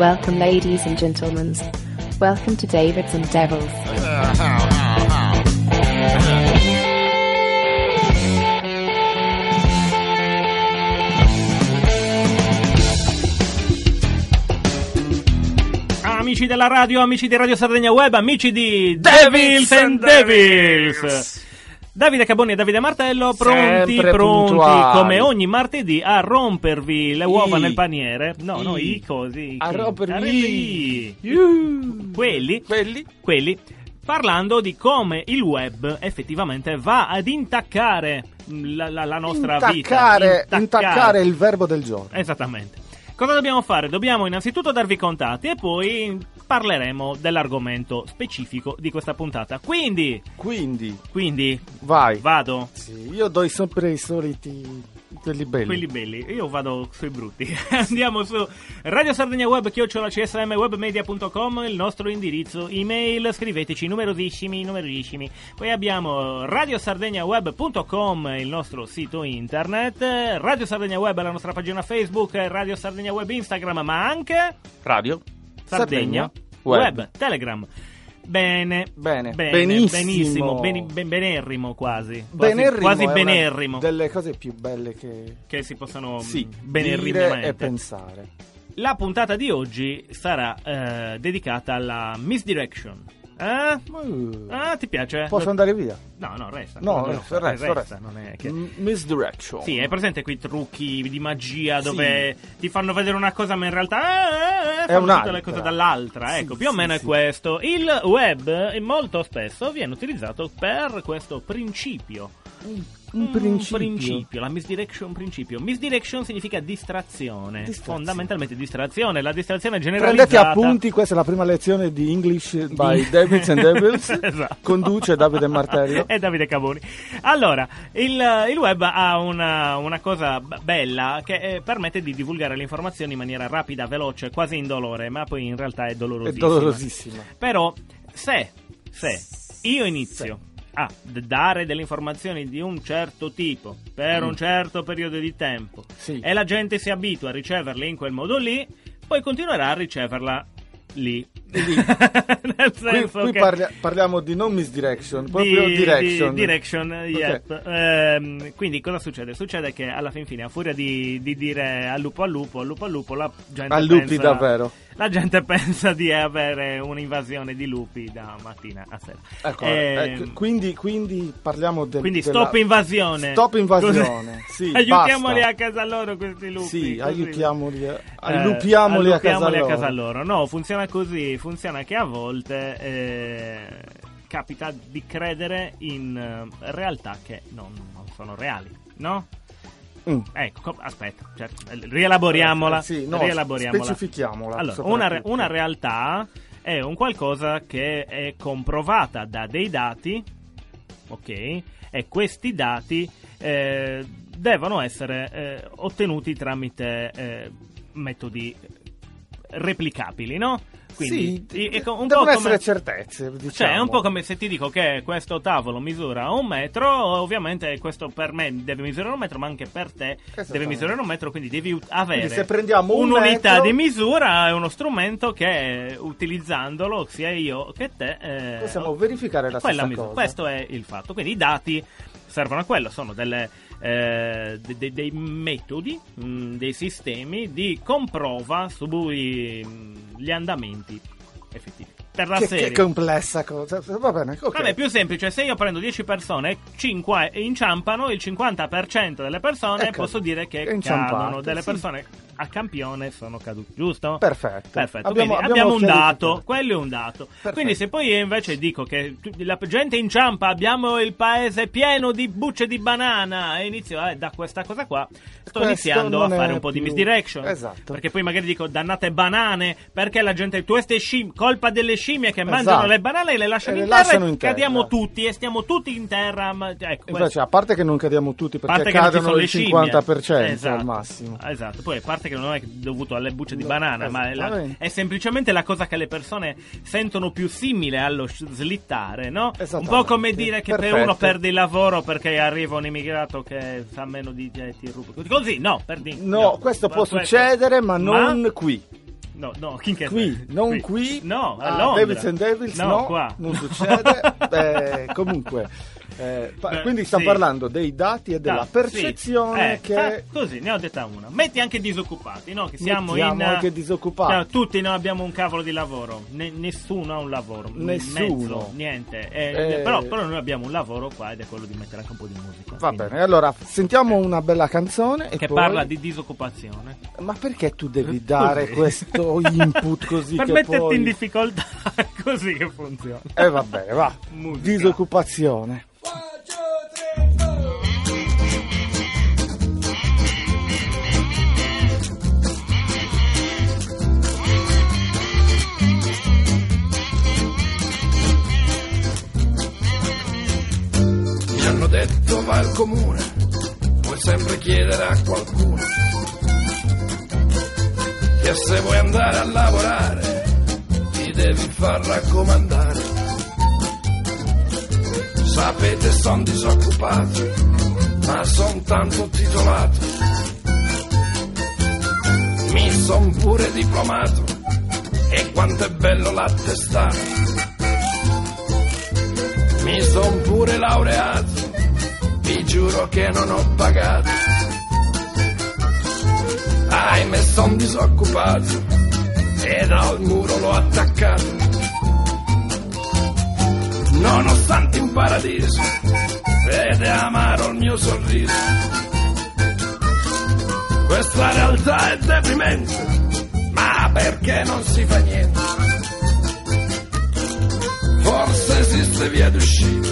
Welcome, ladies and gentlemen. Welcome to Davids and Devils. Amici della radio, amici di Radio Sardegna Web, amici di Devils and Devils. Davide Caboni e Davide Martello pronti, Sempre pronti puntuali. come ogni martedì a rompervi le uova I. nel paniere. No, no, I. i così. A chi? rompervi. i. Iuh. Quelli, Quelli? quelli parlando di come il web effettivamente va ad intaccare la, la- la nostra Intaccare, vita. intaccare il verbo del giorno. Esattamente. Cosa dobbiamo fare? Dobbiamo innanzitutto darvi i contatti e poi parleremo dell'argomento specifico di questa puntata. Quindi, Quindi, quindi vai. vado. Sì, io do sempre i soliti quelli belli. Quelli belli, io vado sui brutti. Andiamo su Radio Sardegna Web, chiocciola csmwebmedia.com, il nostro indirizzo email, scriveteci numerosissimi, numerosissimi. Poi abbiamo radiosardegnaweb.com, il nostro sito internet, Radio Sardegna Web, la nostra pagina Facebook, Radio Sardegna Web Instagram, ma anche Radio. Sardegna Web. Web, Telegram. Bene, Bene. bene, Benissimo. benissimo, beni- ben- benerrimo quasi, quasi, Benerrimo quasi benerrimo, Delle cose più belle che che si possono sì, mm, dire benerrimamente. e pensare. La puntata di oggi sarà eh, dedicata alla misdirection. Eh? Uh, Ah, ti piace? Posso andare via? No, no, resta. No, non resta, lo- resta, resta. non è che... Misdirection. Sì, hai presente quei trucchi di magia Sì. dove ti fanno vedere una cosa ma in realtà eh, eh, È fanno tutte un'altra. le cose dall'altra. Sì, ecco, più o sì, meno sì. è questo. Il web eh, molto spesso viene utilizzato per questo principio. Un principio. principio, la misdirection principio. Misdirection significa distrazione. Distrazione. Fondamentalmente distrazione. La distrazione generalizzata. Prendete appunti, questa è la prima lezione di English by Davids and Devils. Esatto. Conduce Davide Martello. e Davide Cavoni. Allora, il, il web ha una, una cosa bella che eh, permette di divulgare le informazioni in maniera rapida, veloce, quasi indolore, ma poi in realtà è È dolorosissima. dolorosissima. Però, se, se io inizio a dare delle informazioni di un certo tipo per un certo periodo di tempo Mm. Sì. e la gente si abitua a riceverle in quel modo lì, poi continuerà a riceverla lì. Nel Qui, senso qui che parlia- parliamo di non misdirection, proprio direction. di- direction, yep. Ehm, quindi cosa succede? Succede che alla fin fine, a furia di, di dire al lupo al lupo, al lupo al lupo, la gente A lupi pensa, davvero. La gente pensa di avere un'invasione di lupi da mattina a sera. Ecco, Ehm, ecco, quindi, quindi parliamo del, quindi della- stop invasione. Stop invasione, sì, Aiutiamoli basta. a casa loro questi lupi. Sì, aiutiamoli, a- Eh, allupiamoli a casa allupiamoli loro. a casa loro. No, funziona così. Funziona che a volte eh, capita di credere in eh, realtà che non, non sono reali, no? Mm. Ecco, aspetta, eh, rielaboriamola. Eh, sì, no, rielaboriamola. specifichiamola, Allora, una, una realtà è un qualcosa che è comprovata da dei dati, ok? E questi dati eh, devono essere eh, ottenuti tramite eh, metodi replicabili, no? Quindi sì, è un devono po' come- essere certezze, diciamo. cioè, è un po' come se ti dico che questo tavolo misura un metro, ovviamente questo per me deve misurare un metro, ma anche per te deve misurare un metro, quindi devi avere Quindi se prendiamo un un'unità metro- di misura, è uno strumento che utilizzandolo, sia io che te, eh, Possiamo verificare la stessa misura. Questo è il fatto. Quindi i dati servono a quello, sono delle, eh, de- de- dei metodi, mh, dei sistemi di comprova sugli andamenti effettivi. Per la Che, serie. che complessa cosa. Va bene, ok. Vabbè, più semplice, se io prendo 10 persone, 5 inciampano, il 50% delle persone Ecco, posso dire che cadono, delle sì. persone a campione sono cadute, giusto? Perfetto. Perfetto, Abbiamo- quindi abbiamo abbiamo, un dato, quello è un dato. Perfetto. Quindi se poi io invece dico che tu- la gente inciampa, abbiamo il paese pieno di bucce di banana e inizio eh, da questa cosa qua, sto Questo iniziando a fare un po' di più- misdirection. Esatto. Perché poi magari dico dannate banane, perché la gente, queste scimmie, colpa delle scimmie che Esatto. mangiano le banane e le lasciano, E in, le terra lasciano e in terra. cadiamo tutti e stiamo tutti in terra. Ma, ecco, questo- Invece, a parte che non cadiamo tutti perché cadono il scimmie. 50% Esatto. al massimo. Esatto, poi a parte che non è dovuto alle bucce di No, banana, ma è, la- è semplicemente la cosa che le persone sentono più simile allo slittare, no? Un po' come dire che per Perfetto. uno perdi il lavoro perché arriva un immigrato che sa meno di te ti ruba. Così, no, perdi. No, questo può questo- succedere, ma non qui. No, no, chi che Qui, non qui. No, a a Londra. And Devils, No, no, qua. non succede. Eh, comunque, eh, pa- Beh, quindi stiamo sì. parlando dei dati e della Ah, percezione sì. che... Eh, fa- così, ne ho detta una. Metti anche disoccupati, no? Che siamo Mettiamo in... anche disoccupati. Cioè, tutti non abbiamo un cavolo di lavoro. Ne- nessuno ha un lavoro. Nessuno. mezzo, niente. Eh, Eh. Però, però noi abbiamo un lavoro qua ed è quello di mettere anche un po' di musica. Va Quindi- bene, allora sentiamo una bella canzone e Che poi- parla di disoccupazione. Ma perché tu devi dare Così. questo input così per che metterti poi... in difficoltà. è così che funziona. Eh va bene, va. Musica. Disoccupazione. Detto va al comune, puoi sempre chiedere a qualcuno. Che se vuoi andare a lavorare, ti devi far raccomandare. Sapete, son disoccupato, ma son tanto titolato. Mi son pure diplomato, e quanto è bello l'attestato. Mi son pure laureato, giuro che non ho pagato. Ahimè son disoccupato e dal muro l'ho attaccato. Nonostante in paradiso, vede amaro il mio sorriso. Questa realtà è deprimente, ma perché non si fa niente? Forse esiste via d'uscita,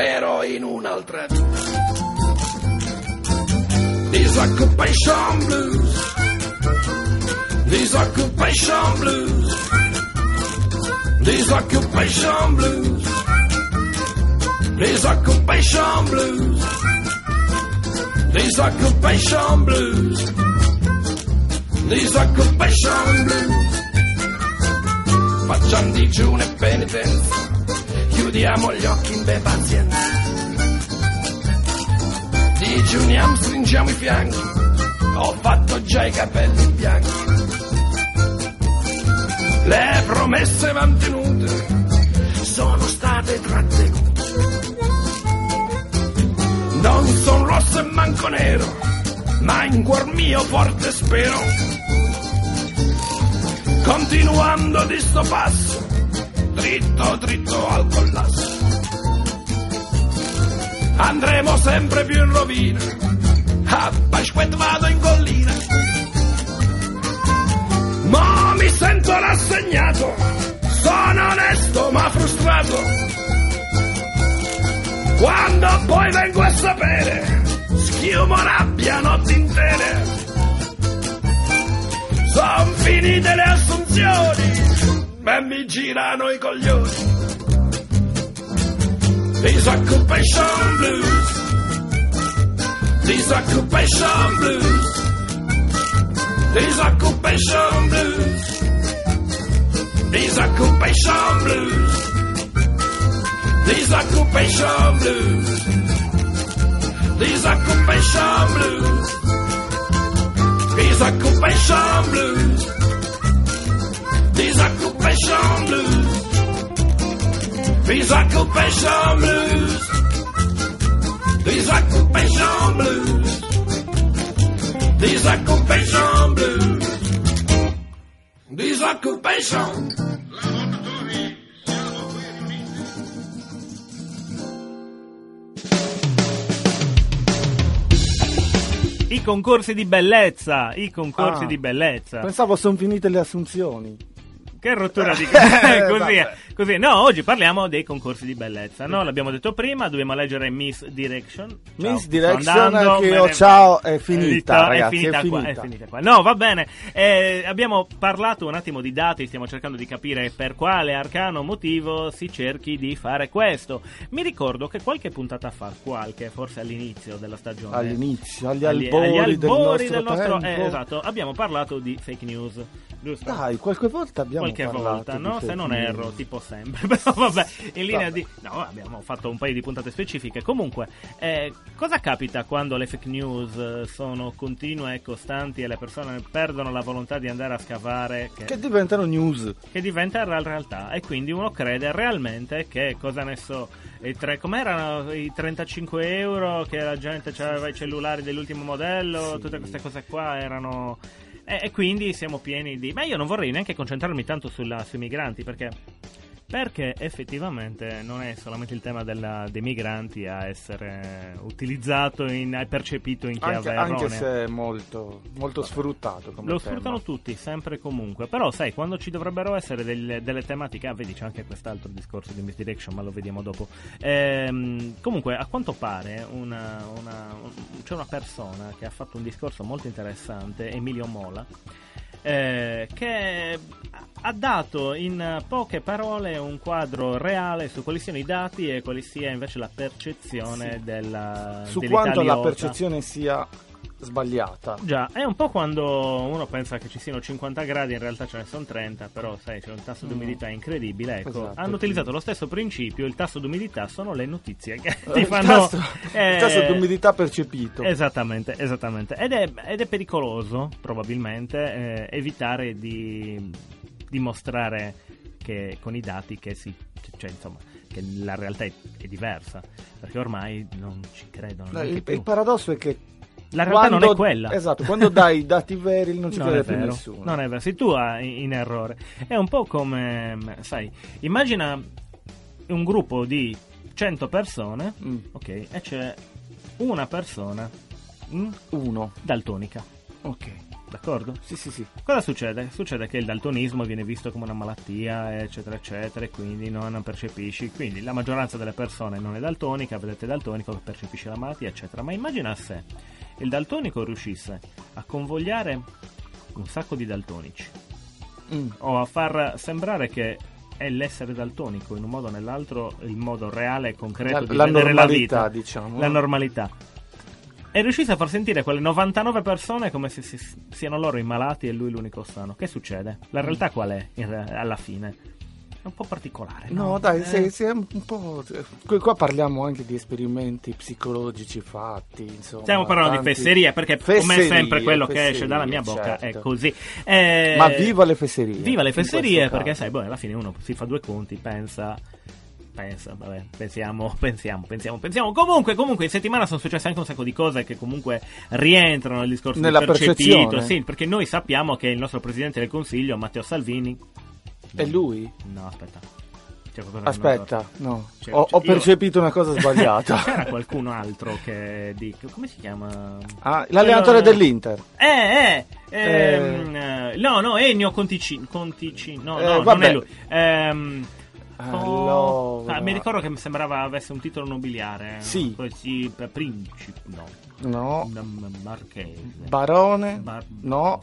spero in un'altra vita. Disoccupation blues, disoccupation blues, disoccupation blues, disoccupation blues, disoccupation blues, disoccupation blues. Facciamo digiuno e penitenza, chiudiamo gli occhi in be pazienza. Digiuniamo, stringiamo i fianchi, ho fatto già i capelli bianchi. Le promesse mantenute sono state trattenute. Non son rosso e manco nero, ma in cuor mio forte spero continuando di sto passo, dritto dritto al collasso. Andremo sempre più in rovina, a Pasquet vado in collina. Ma mi sento rassegnato, sono onesto ma frustrato. Quando poi vengo a sapere, schiumo rabbia notti intere. Son finite le assunzioni, ma mi girano i coglioni. Disoccupation blues, disoccupation blues, disoccupation blues, disoccupation blues, disoccupation blues, disoccupation blues. Disoccupation blues. Disoccupation blues. Disoccupation blues. Disoccupation blues. Disoccupation blues. Disoccupation. I concorsi di bellezza, i concorsi Ah. di bellezza. Pensavo sono finite le assunzioni. Che rottura di Eh, così, è, vabbè. così. No, oggi parliamo dei concorsi di bellezza. No, l'abbiamo detto prima, dobbiamo leggere Miss Direction. Ciao, Miss Direction andando, che ne- ciao è finita, ragazzi, è finita, è qua, finita. finita qua. No, va bene. Eh, abbiamo parlato un attimo di dati, stiamo cercando di capire per quale arcano motivo si cerchi di fare questo. Mi ricordo che qualche puntata fa, qualche, forse all'inizio della stagione. All'inizio, agli albori, agli albori del nostro, tempo. eh, esatto, abbiamo parlato di fake news. Giusto? Dai, qualche volta abbiamo Qualche parlato volta, no? Se non erro, tipo sempre. Però vabbè, in linea di... No, abbiamo fatto un paio di puntate specifiche. Comunque, eh, cosa capita quando le fake news eh, sono continue e costanti e le persone perdono la volontà di andare a scavare? Che, che diventano news. Che diventa la realtà. E quindi uno crede realmente che, cosa ne so, i tre, com'erano i 35 euro che la gente aveva i cellulari dell'ultimo modello, Sì. tutte queste cose qua erano... E, quindi siamo pieni di... Ma io non vorrei neanche concentrarmi tanto sulla- sui migranti perché... Perché effettivamente non è solamente il tema della- dei migranti a essere utilizzato e percepito in chiave Anche, anche se è molto, molto sfruttato come Lo tema. sfruttano tutti, sempre e comunque. Però, sai, quando ci dovrebbero essere delle, delle tematiche, ah, vedi, c'è anche quest'altro discorso di misdirection, ma lo vediamo dopo. Ehm, comunque, a quanto pare, una- una- un- c'è una persona che ha fatto un discorso molto interessante, Emilio Mola. Eh, che ha dato in poche parole un quadro reale su quali siano i dati e quali sia invece la percezione Sì. della Su quanto la percezione sia sbagliata. Già, è un po' quando uno pensa che ci siano 50 gradi, in realtà ce ne sono 30, però sai, c'è un tasso di umidità incredibile. Ecco, Esatto, hanno sì. utilizzato lo stesso principio, il tasso di umidità sono le notizie che Eh, ti il fanno... tasso, eh, il tasso di umidità percepito. Esattamente, esattamente. Ed è, ed è pericoloso, probabilmente, eh, evitare di dimostrare che con i dati che si... cioè, insomma, che la realtà è, è diversa, perché ormai non ci credono. No, il, il paradosso è che La realtà non quando- è quella. Esatto, quando dai i dati veri non ci non crede più vero, nessuno. non è vero, sei tu in errore. È un po' come, sai, immagina un gruppo di 100 persone, Mm, ok, e c'è una persona mm, uno. daltonica, Ok. d'accordo? Sì, sì, sì. Cosa succede? Succede che il daltonismo viene visto come una malattia, eccetera, eccetera, e quindi non percepisci. Quindi la maggioranza delle persone non è daltonica, vedete daltonico percepisce la malattia, eccetera. Ma immagina se il daltonico riuscisse a convogliare un sacco di daltonici Mm. o a far sembrare che è l'essere daltonico in un modo o nell'altro il modo reale e concreto La, di la vedere la vita diciamo. la normalità. E riuscisse a far sentire quelle 99 persone come se si- siano loro i malati e lui l'unico sano. Che succede? La realtà qual è alla fine? È un po' particolare. No, No, dai, Eh, se- se è un po'. Qua parliamo anche di esperimenti psicologici fatti. Insomma, Stiamo parlando di tanti- fesserie perché come Fesserie, sempre quello che esce fesserie, dalla mia bocca è certo. così. Eh, Ma viva le fesserie! Viva le fesserie perché sai, boh, alla fine uno si fa due conti, pensa pensa, vabbè, pensiamo, pensiamo, pensiamo, pensiamo. Comunque, comunque in settimana sono successe anche un sacco di cose che comunque rientrano nel discorso Nella del percepito, percezione. sì, perché noi sappiamo che il nostro presidente del Consiglio, Matteo Salvini È lui? No, aspetta. Non mi Aspetta, no. C'è- ho, c'è- ho io- percepito una cosa sbagliata. C'era qualcun altro che di come si chiama? Ah, l'allenatore Quello- dell'Inter. Eh, eh, ehm, eh, no, no, Ennio Conticini, Conticini, no, Eh, no, non vabbè. è lui. Ehm, Allora. ah, mi ricordo che mi sembrava avesse un titolo nobiliare. Sì. Così, per principe, no, No. marchese. Barone. Bar- no.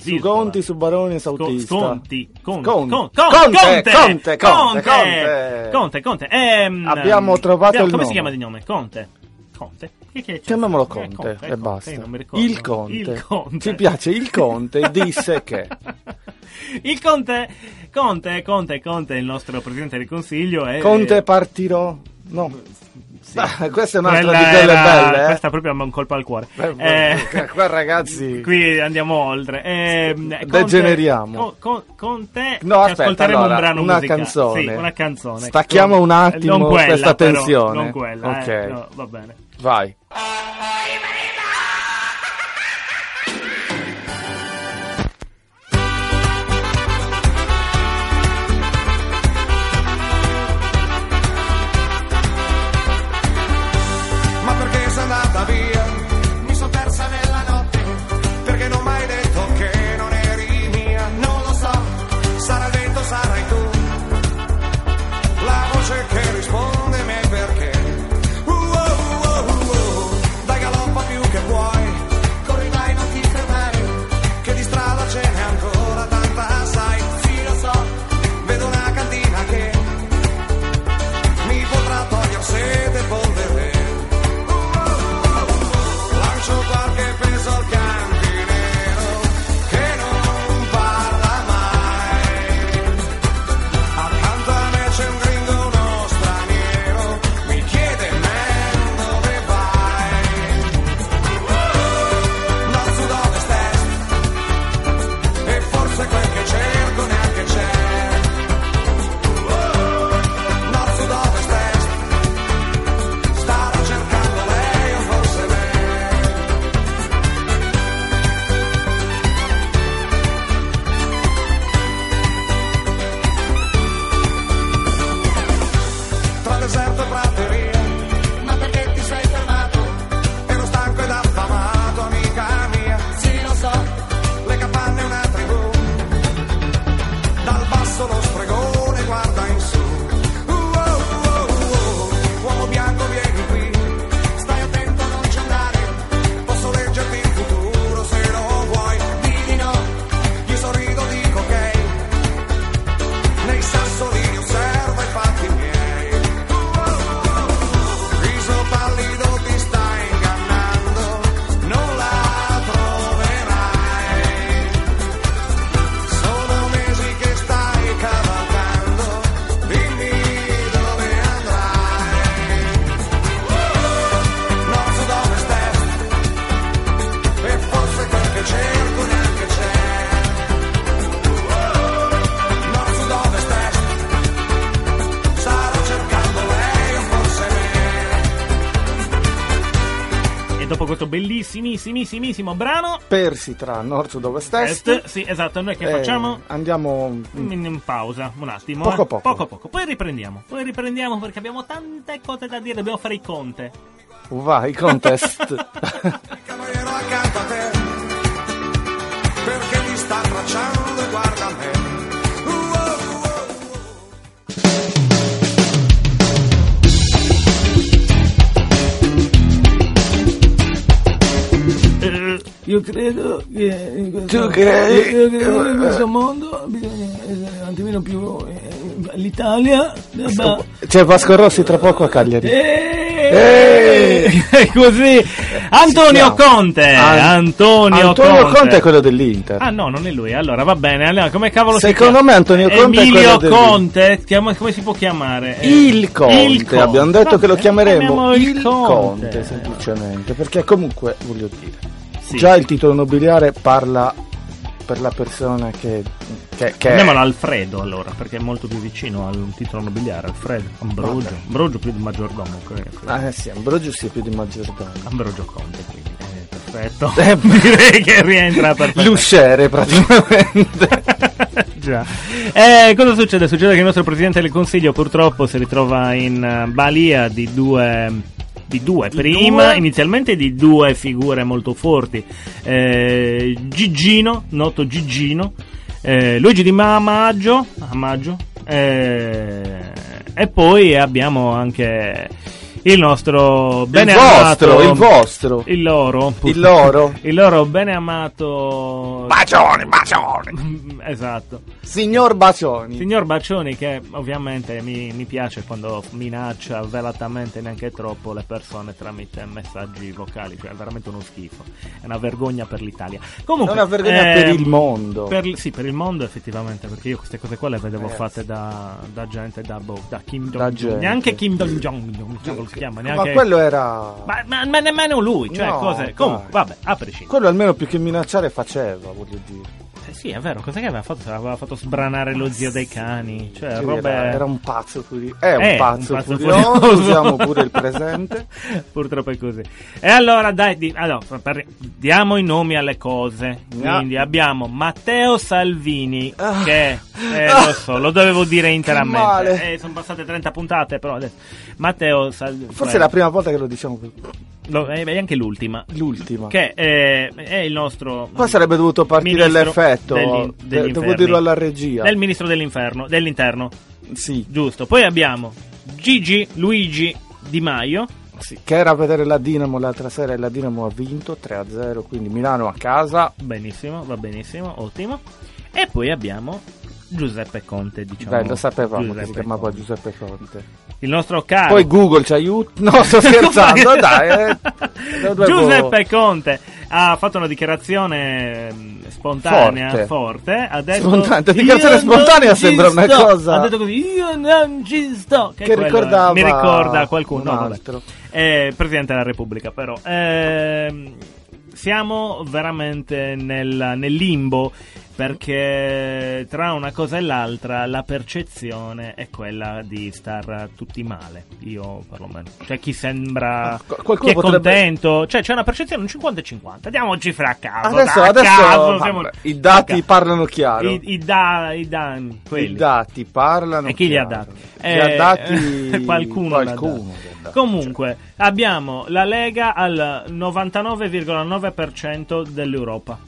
Su Conti, su Barone, Sautista. Sconti, Conte, Conte. Con- Conte, Conte, Conte, Conte, Conte, Conte, Conte. Ehm, Abbiamo trovato il come nome. si chiama di nome? Conte. Conte. Che-? Chiamiamolo Conte eh, e basta. Il Conte. Il Conte. Ci piace il Conte, disse che. Il Conte, Conte, Conte, Conte è il nostro presidente del consiglio. E, Conte partirò. No. Sì. Ah, questa è un'altra Quella di quelle era- belle, eh. Questa proprio è un colpo al cuore. Eh, Eh, qua ragazzi. Qui andiamo oltre. Conte- Degeneriamo. Con, con, con te No, aspetta, ascolteremo allora, un brano una musicale. canzone. Sì, una canzone. Stacchiamo un attimo questa però, tensione. non quella, Ok. eh, no, va bene. Vai. Bellissimissimissimo brano. Persi tra nord, sud, ovest, est. Est, sì, esatto, noi che Eh, facciamo? Andiamo... In, in pausa, un attimo. Poco eh. poco. poco poco. Poi riprendiamo. Poi riprendiamo perché abbiamo tante cose da dire. Dobbiamo fare i conte. Vai, contest. Cavaliero accanto a te Perché mi sta abbracciando e guarda me io credo che in questo, Tu credi? io credo che in questo mondo bisogna essere un attimino più eh, l'Italia debba C'è Vasco Rossi tra poco a Cagliari. Eh, così Antonio siamo. Conte An- Antonio, Antonio Conte è quello dell'Inter. Ah no, non è lui. Allora va bene. Allora, come cavolo si Secondo chiama? me Antonio Conte è Emilio Conte, chiama- come si può chiamare? Eh, Il Conte, abbiamo detto che lo Vabbè, chiameremo il Conte. semplicemente, perché comunque voglio dire, Sì. già il titolo nobiliare parla per la persona che, che, che Chiamiamolo Alfredo allora, perché è molto più vicino al titolo nobiliare. Alfredo, Ambrogio. Vabbè. Ambrogio più di maggiordomo. credo. Ah, eh sì, Ambrogio sia più di maggiordomo. Ambrogio Conte, quindi. eh, perfetto. Direi che rientra perfettamente. L'usciere praticamente. Già. Eh, cosa succede? Succede che il nostro Presidente del Consiglio purtroppo si ritrova in eh, balia di due... Di due, prima due? inizialmente di due figure molto forti, eh, Gigino, noto Gigino, eh, Luigi Di Ma- Maggio, a maggio, eh, e poi abbiamo anche il nostro bene il vostro, amato, il vostro. il loro, Il loro. il loro bene amato, Bacioni, bacioni. esatto, Signor Bacioni. Signor Baccioni che ovviamente mi, mi piace quando minaccia velatamente neanche troppo le persone tramite messaggi vocali, cioè è veramente uno schifo, è una vergogna per l'Italia. Comunque, È una vergogna per ehm, il mondo. per- sì, per il mondo effettivamente, perché io queste cose qua le vedevo Eh, fatte da, da gente, da, boh, da Kim Jong-un, neanche Kim Jong-un, come cavolo si chiama, Ma neanche... quello era... Ma, ma- ma nemmeno lui, cioè No, cose... Comunque, vabbè, a prescindere. Quello almeno più che minacciare faceva, voglio dire. Eh sì, è vero, cos'è che aveva fatto? Aveva fatto sbranare lo zio dei cani, cioè Sì, robe... era, era un pazzo furioso. È un Eh, pazzo, un pazzo furioso. furioso. Usiamo pure il presente. Purtroppo è così. E allora, dai, di- allora, per- diamo i nomi alle cose. Quindi abbiamo Matteo Salvini, Ah. che eh, lo so, lo dovevo dire interamente. Eh, sono passate 30 puntate, però adesso. Matteo Salvini. Forse è la prima volta che lo diciamo. Lo- eh, e anche l'ultima. L'ultima. Che eh, è il nostro. Qua sarebbe dovuto partire l'effetto. degli- De- degli devo dirlo alla regia. Del ministro dell'inferno, dell'interno, Sì, giusto. Poi abbiamo Gigi Luigi Di Maio. sì, che era a vedere la Dinamo l'altra sera e la Dinamo ha vinto 3-0, quindi Milano a casa. Benissimo, va benissimo, ottimo. E poi abbiamo Giuseppe Conte, diciamo. Dai, lo sapevamo che Giuseppe si chiamava Conte. Giuseppe Conte. Il nostro caro Poi Google ci aiuta. No, sto scherzando, dai. Eh. Giuseppe Conte ha fatto una dichiarazione mm, spontanea, forte. Forte. Ha detto Spontanea, dichiarazione "Io spontanea sembra ci una sto". cosa- Ha detto così, io non ci sto. Che, Che quello, ricordava mi ricorda qualcuno. un altro. Eh, Presidente della Repubblica, però. Ehm, siamo veramente nel, nel limbo perché tra una cosa e l'altra la percezione è quella di star tutti male. Io perlomeno. C'è chi sembra Qu- qualcuno chi è potrebbe- contento. Cioè, c'è una percezione un 50 e 50. Diamo cifre a caso. Adesso, adesso caso, siamo- i dati parlano chiaro. I, i da, i da- quelli. I dati parlano E chi li ha chiaro. dati? Li ha Eh, dati qualcuno li ha qualcuno dati. dati. Comunque, abbiamo la Lega al 99,9% dell'Europa.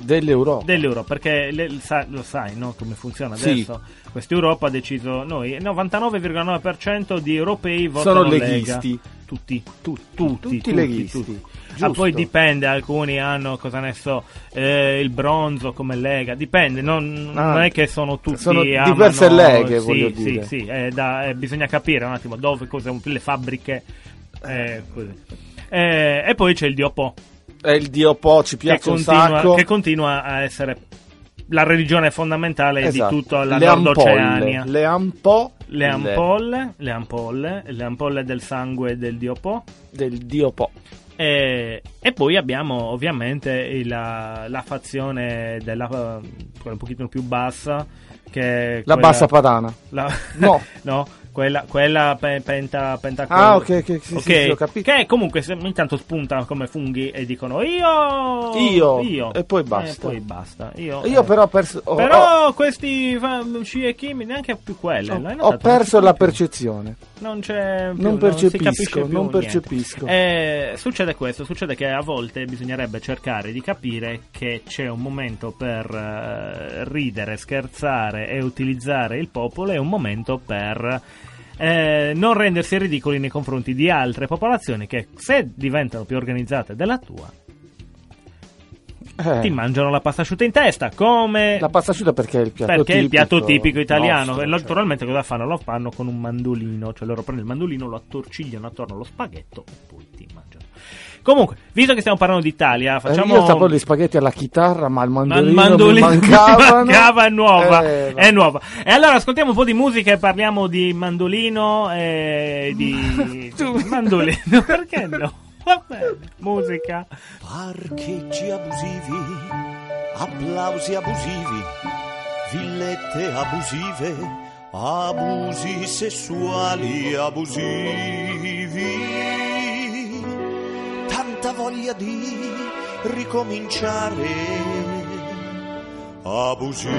Dell'Europa. Dell'Europa, perché le- sa- lo sai, no? Come funziona Sì. adesso? Quest'Europa ha deciso noi, il 99,9% di europei votano Sono Lega. leghisti. Tutti, tu- tutti, tutti, leghisti. tutti. Ah, poi dipende, alcuni hanno, cosa ne so, eh, il bronzo come lega, dipende, non, Ah, non è che sono tutti... sono amano- diverse leghe, sì, voglio sì, dire. Sì, è da- eh, bisogna capire un attimo dove, cosa, le fabbriche, eh, così. Eh, e poi c'è il Dio Po, È il Dio Po, ci che piace un continua, sacco. che continua a essere la religione fondamentale Esatto. di tutta la le Nord ampolle. Oceania. Le ampo Le ampolle, le ampolle, le ampolle del sangue del Dio Po. del Dio Po. E, e poi abbiamo ovviamente la, la fazione della quella un pochino più bassa che La quella- bassa padana. la- No. no, Quella, quella pe- penta, penta Ah, ok, ok, sì, sì, sì, ho capito. Che comunque ogni tanto spuntano come funghi e dicono io, Io, e poi basta. E poi basta. Io, Io eh. però ho perso, ho- Però questi fa- sci e chimi neanche più quelle. ho- l'hai ho perso Non la più. percezione. Non c'è più, Non percepisco, non niente. percepisco. Eh, succede questo, succede che a volte bisognerebbe cercare di capire che c'è un momento per eh, ridere, scherzare e utilizzare il popolo e un momento per eh, non rendersi ridicoli nei confronti di altre popolazioni che se diventano più organizzate della tua Eh, ti mangiano la pasta asciutta in testa come la pasta asciutta perché è il piatto perché tipico il piatto tipico italiano nostro, e cioè. naturalmente cosa fanno? Lo fanno con un mandolino cioè loro prendono il mandolino lo attorcigliano attorno allo spaghetto e poi ti mangiano comunque visto che stiamo parlando d'Italia Eh, facciamo Io sapevo gli spaghetti alla chitarra, ma il Ma mandolino, il mandolino mancavano. mancava, è nuova, Eh, è nuova. E allora ascoltiamo un po' di musica e parliamo di mandolino e di mandolino, perché no? Va bene, musica. Parcheggi abusivi, applausi abusivi, villette abusive, abusi sessuali abusivi. Tanta voglia di ricominciare abusiva.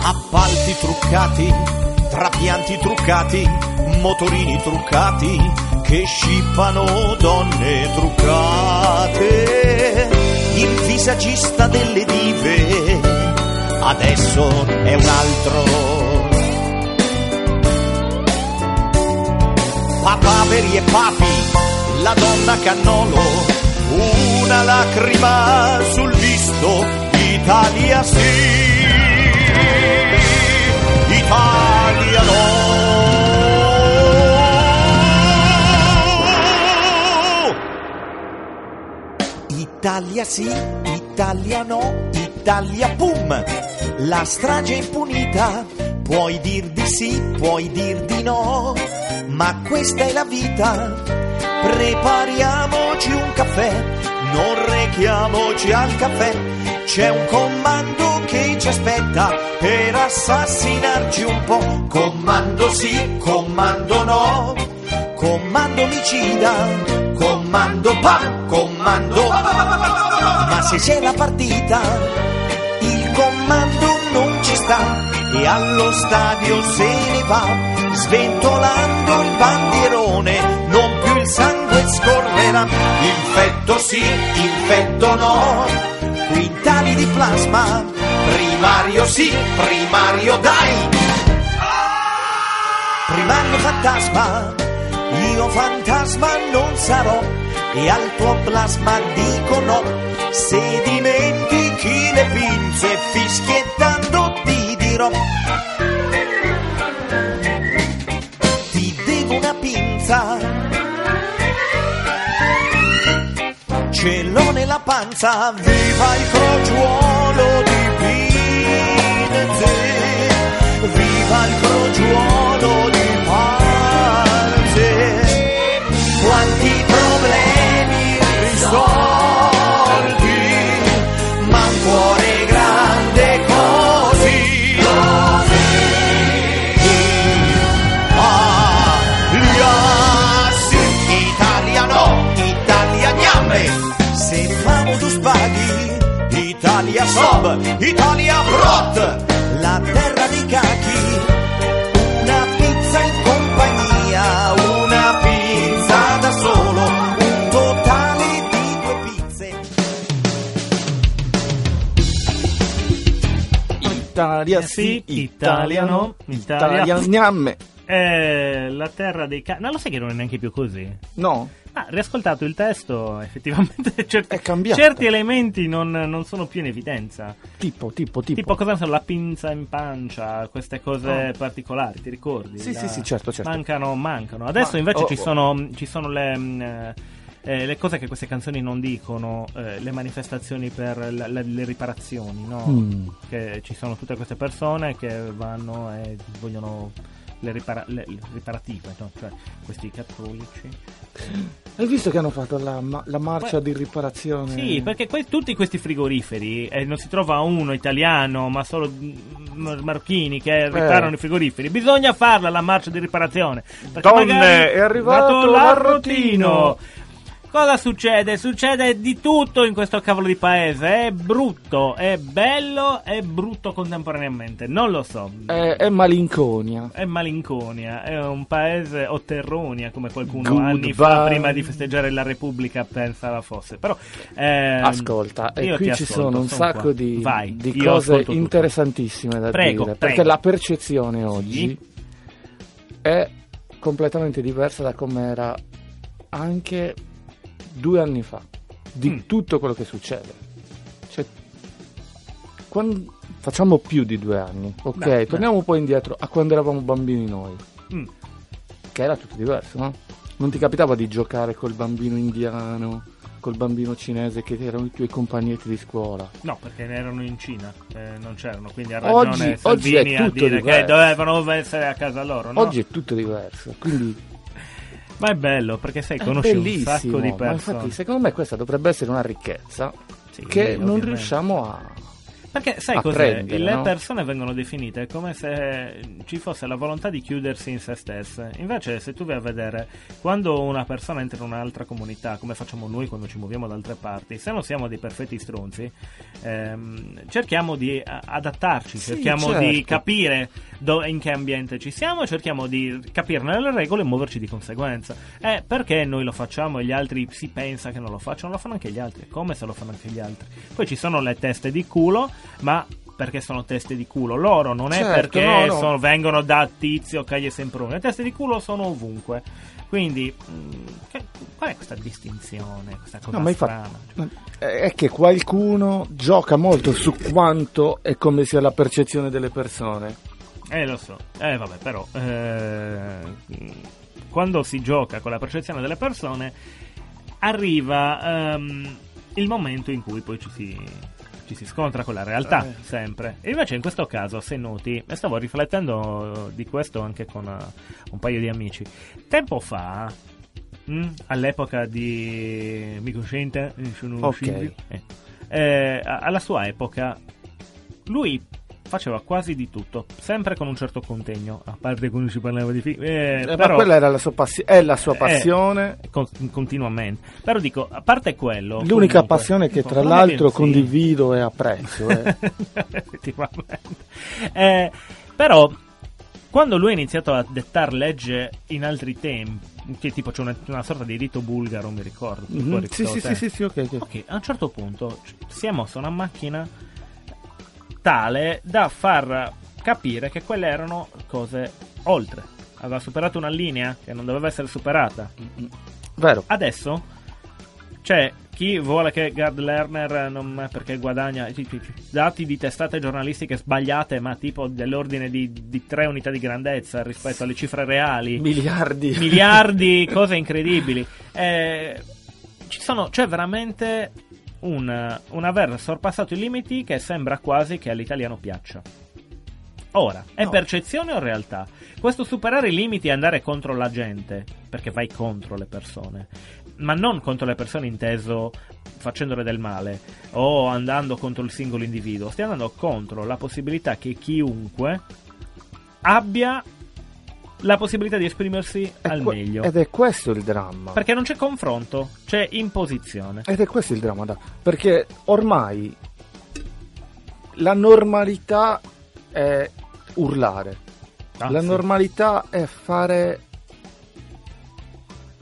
Appalti truccati, trapianti truccati, motorini truccati, che scippano donne truccate. Il visagista delle dive, adesso è un altro. Papaveri e papi, la donna cannolo, una lacrima sul visto, Italia sì. Italia no. Italia sì, Italia no, Italia pum. La strage è impunita, puoi dir di sì, puoi dir di no, ma questa è la vita. Prepariamoci un caffè, non rechiamoci al caffè. C'è un comando che ci aspetta per assassinarci un po'. Comando sì, comando no, comando omicida, comando pam, comando. Ma se c'è la partita, il comando non ci sta e allo stadio se ne va, sventolando il bandierone, non più il sangue scorrerà. Infetto sì, infetto no, quintali di plasma, primario sì, primario dai. Primario fantasma, io fantasma non sarò e al tuo plasma dico no. Se dimentichi le pinze fischiettando dirò. Ti devo una pinza. Ce l'ho nella panza, viva il crogiuolo di pinze. Viva il crogiuolo di famo tu spaghi, Italia sob, Italia brot, la terra dei cachi. Una pizza in compagnia, una pizza da solo, un totale di due pizze. Italia sì, sì, italiano, Italia. italianiamme. Eh, la terra dei cani. Non lo sai che non è neanche più così. No, Ah, riascoltato il testo, effettivamente certi, certi elementi non, non sono più in evidenza. tipo, tipo, tipo. Tipo, cosa ne so, la pinza in pancia, queste cose Oh. particolari, ti ricordi? Sì, La- sì, sì, certo, certo. Mancano, mancano. Adesso Ma- invece oh, ci oh. sono, ci sono le, mm, eh, eh, le cose che queste canzoni non dicono, eh, le manifestazioni per la- la- le riparazioni, no? Mm. Che ci sono tutte queste persone che vanno e vogliono le, ripara- le- le riparative, no? cioè questi cattolici. Hai visto che hanno fatto la, ma- la marcia Beh, di riparazione? Sì, perché que- tutti questi frigoriferi, e non si trova uno italiano, ma solo mm, marocchini che riparano i frigoriferi, bisogna farla la marcia di riparazione. Donne, è arrivato dato l'arrotino. Cosa succede? Succede di tutto in questo cavolo di paese. È brutto, è bello, è brutto contemporaneamente. Non lo so. È, è malinconia. È malinconia, è un paese o terronia, come qualcuno Goodbye. anni fa, prima di festeggiare la Repubblica, pensava fosse. Però, ehm, Ascolta, e io qui ci ascolto, sono un sacco qua. di, Vai, di cose interessantissime da Prego, dire. prego. Perché la percezione oggi Sì. è completamente diversa da come era anche due anni fa. Di Mm. tutto quello che succede. Cioè, quando- facciamo più di due anni, ok? Beh, Torniamo un po' indietro a quando eravamo bambini noi. Mm. Che era tutto diverso, no? Non ti capitava di giocare col bambino indiano, col bambino cinese che erano i tuoi compagnetti di scuola. No, perché erano in Cina, eh, non c'erano, quindi ha Oggi- ragione oggi è Salvini a tutto dire che diverso. dovevano essere a casa loro, no? Oggi è tutto diverso, quindi Ma è bello, perché sai, conosci un sacco di Ma persone. infatti, secondo me questa dovrebbe essere una ricchezza Sì, che non ovviamente. riusciamo a. Perché sai cos'è? Le no? persone vengono definite come se ci fosse la volontà di chiudersi in se stesse. Invece, se tu vai a vedere quando una persona entra in un'altra comunità, come facciamo noi quando ci muoviamo da altre parti, se non siamo dei perfetti stronzi, ehm, cerchiamo di adattarci, Sì, cerchiamo di certo. capire do- in che ambiente ci siamo cerchiamo di capirne le regole e muoverci di conseguenza. Eh, perché noi lo facciamo e gli altri si pensa che non lo facciano? Lo fanno anche gli altri, come se lo fanno anche gli altri. Poi ci sono le teste di culo, ma perché sono teste di culo loro, non è Certo, perché no, no. sono- vengono da Tizio, Caglio e Semproni. Le teste di culo sono ovunque. Quindi, mm, che- qual è questa distinzione? Questa cosa No, strana? infatti è che qualcuno gioca molto su quanto e come sia la percezione delle persone. Eh, lo so. Eh, vabbè, però. eh, quando si gioca con la percezione delle persone, arriva ehm, il momento in cui poi ci si, ci si scontra con la realtà, Eh. sempre. E invece in questo caso, se noti, e stavo riflettendo di questo anche con eh, un paio di amici. Tempo fa. mm, all'epoca di mi cosciente sono Ok. Silvio, eh, eh, alla sua epoca lui faceva quasi di tutto, sempre con un certo contegno, a parte quando si parlava di film, eh, Eh, ma quella era la sua passi- è la sua Eh, passione. con- continuamente. Però dico, a parte quello, L'unica comunque- passione che tra l'altro sì. condivido e apprezzo. eh. Effettivamente. Eh, però, quando lui ha iniziato a dettare legge in altri tempi, che tipo c'è una, una sorta di rito bulgaro, mi ricordo. Mhm. Sì, sì, sì, sì, sì, ok. ok. Ok, a un certo punto c- si è mossa una macchina tale da far capire che quelle erano cose oltre. Aveva superato una linea che non doveva essere superata. Vero. Adesso c'è chi vuole che Gerd Lerner non perché guadagna dati di testate giornalistiche sbagliate, ma tipo dell'ordine di, di tre unità di grandezza rispetto alle cifre reali Miliardi. miliardi, cose incredibili. Eh, ci sono, c'è veramente un, un aver sorpassato i limiti che sembra quasi che all'italiano piaccia. Ora, è No. percezione o realtà? Questo superare i limiti e andare contro la gente, perché vai contro le persone, ma non contro le persone inteso facendole del male o andando contro il singolo individuo, stai andando contro la possibilità che chiunque abbia la possibilità di esprimersi È al que- meglio. Ed è questo il dramma. Perché non c'è confronto, c'è imposizione. Ed è questo il dramma, da- perché ormai la normalità è urlare, Ah, la sì. normalità è fare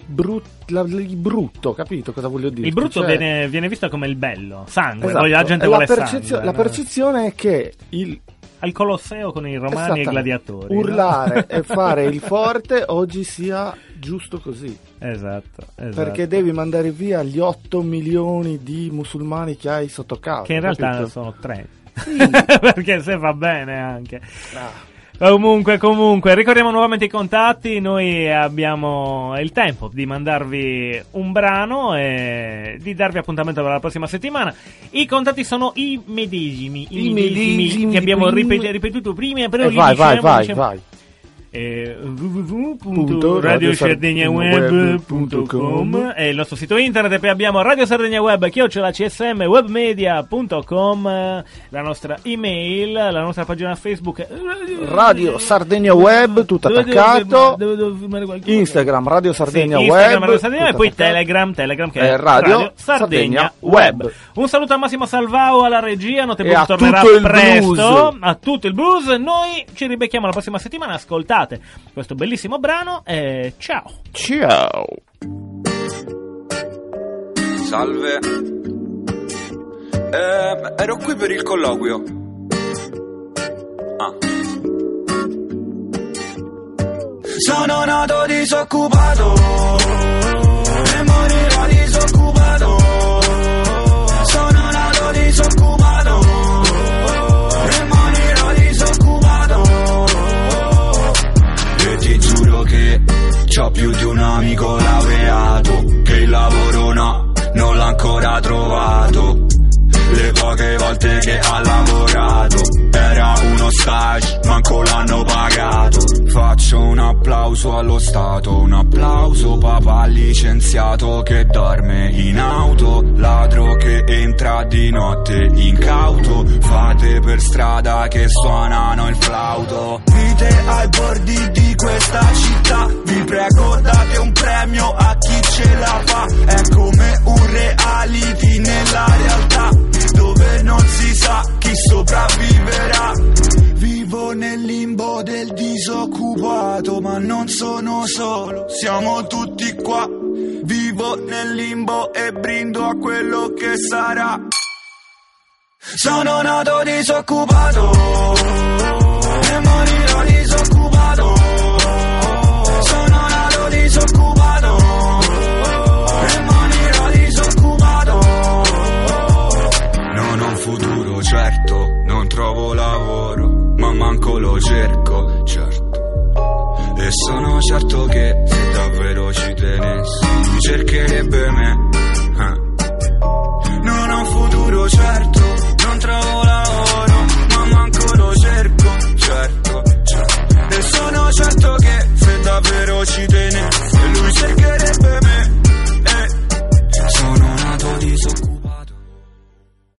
brut- la- il brutto, capito cosa voglio dire? Il brutto Cioè, viene, viene visto come il bello, sangue, esatto, la gente vuole percezio- sangue. la no? percezione è che il Al Colosseo con i romani e i gladiatori. no? urlare e fare il forte oggi sia giusto così. Esatto, esatto. Perché devi mandare via gli 8 milioni di musulmani che hai sotto casa. Che in realtà capito? sono tre. Perché se va bene anche. Ah. Comunque, comunque, ricordiamo nuovamente i contatti. Noi abbiamo il tempo di mandarvi un brano e di darvi appuntamento per la prossima settimana. I contatti sono i medesimi, i, I medesimi medesimi che abbiamo ripet- ripetuto prima. Però Eh, vai, vai, vai, vai. Eh, www.radiosardegnaweb.com è il nostro sito internet e poi abbiamo Radio Sardegna Web chiocciola csm webmedia.com la nostra email la nostra pagina Facebook Radio Sardegna Web, tutto Dove attaccato. devo firmare qualcosa? Instagram Radio Sardegna Sì, Web. Instagram, Radio Sardegna e poi attaccato. Telegram, Telegram che Eh, è Radio Sardegna, Sardegna Web. Web. Un saluto a Massimo Salvao alla regia, E a tornerà presto, blues. a tutto il blues. Noi ci ribecchiamo la prossima settimana, ascoltate questo bellissimo brano e ciao. Ciao. Salve. Eh, ero qui per il colloquio. Ah. Sono nato disoccupato un amico laureato che il lavoro no, non l'ha ancora trovato. Le poche volte che ha lavorato era uno stage, manco l'hanno pagato. Faccio un applauso allo Stato, un applauso papà licenziato che dorme in auto, ladro che entra di notte incauto, fate per strada che suonano il flauto. Vite ai bordi di questa città, vi prego date un premio a chi ce la fa, è come un reality nella realtà dove non si sa chi sopravviverà. Vivo nel limbo del disoccupato, ma non sono solo, siamo tutti qua. Vivo nel limbo e brindo a quello che sarà. Sono nato disoccupato e certo, non trovo lavoro, ma manco lo cerco, certo. E sono certo che se davvero ci tenessi, cercherebbe me. Eh. Non ho un futuro certo, non trovo lavoro, ma manco lo cerco, certo, certo. E sono certo che se davvero ci tenessi, lui cercherebbe me.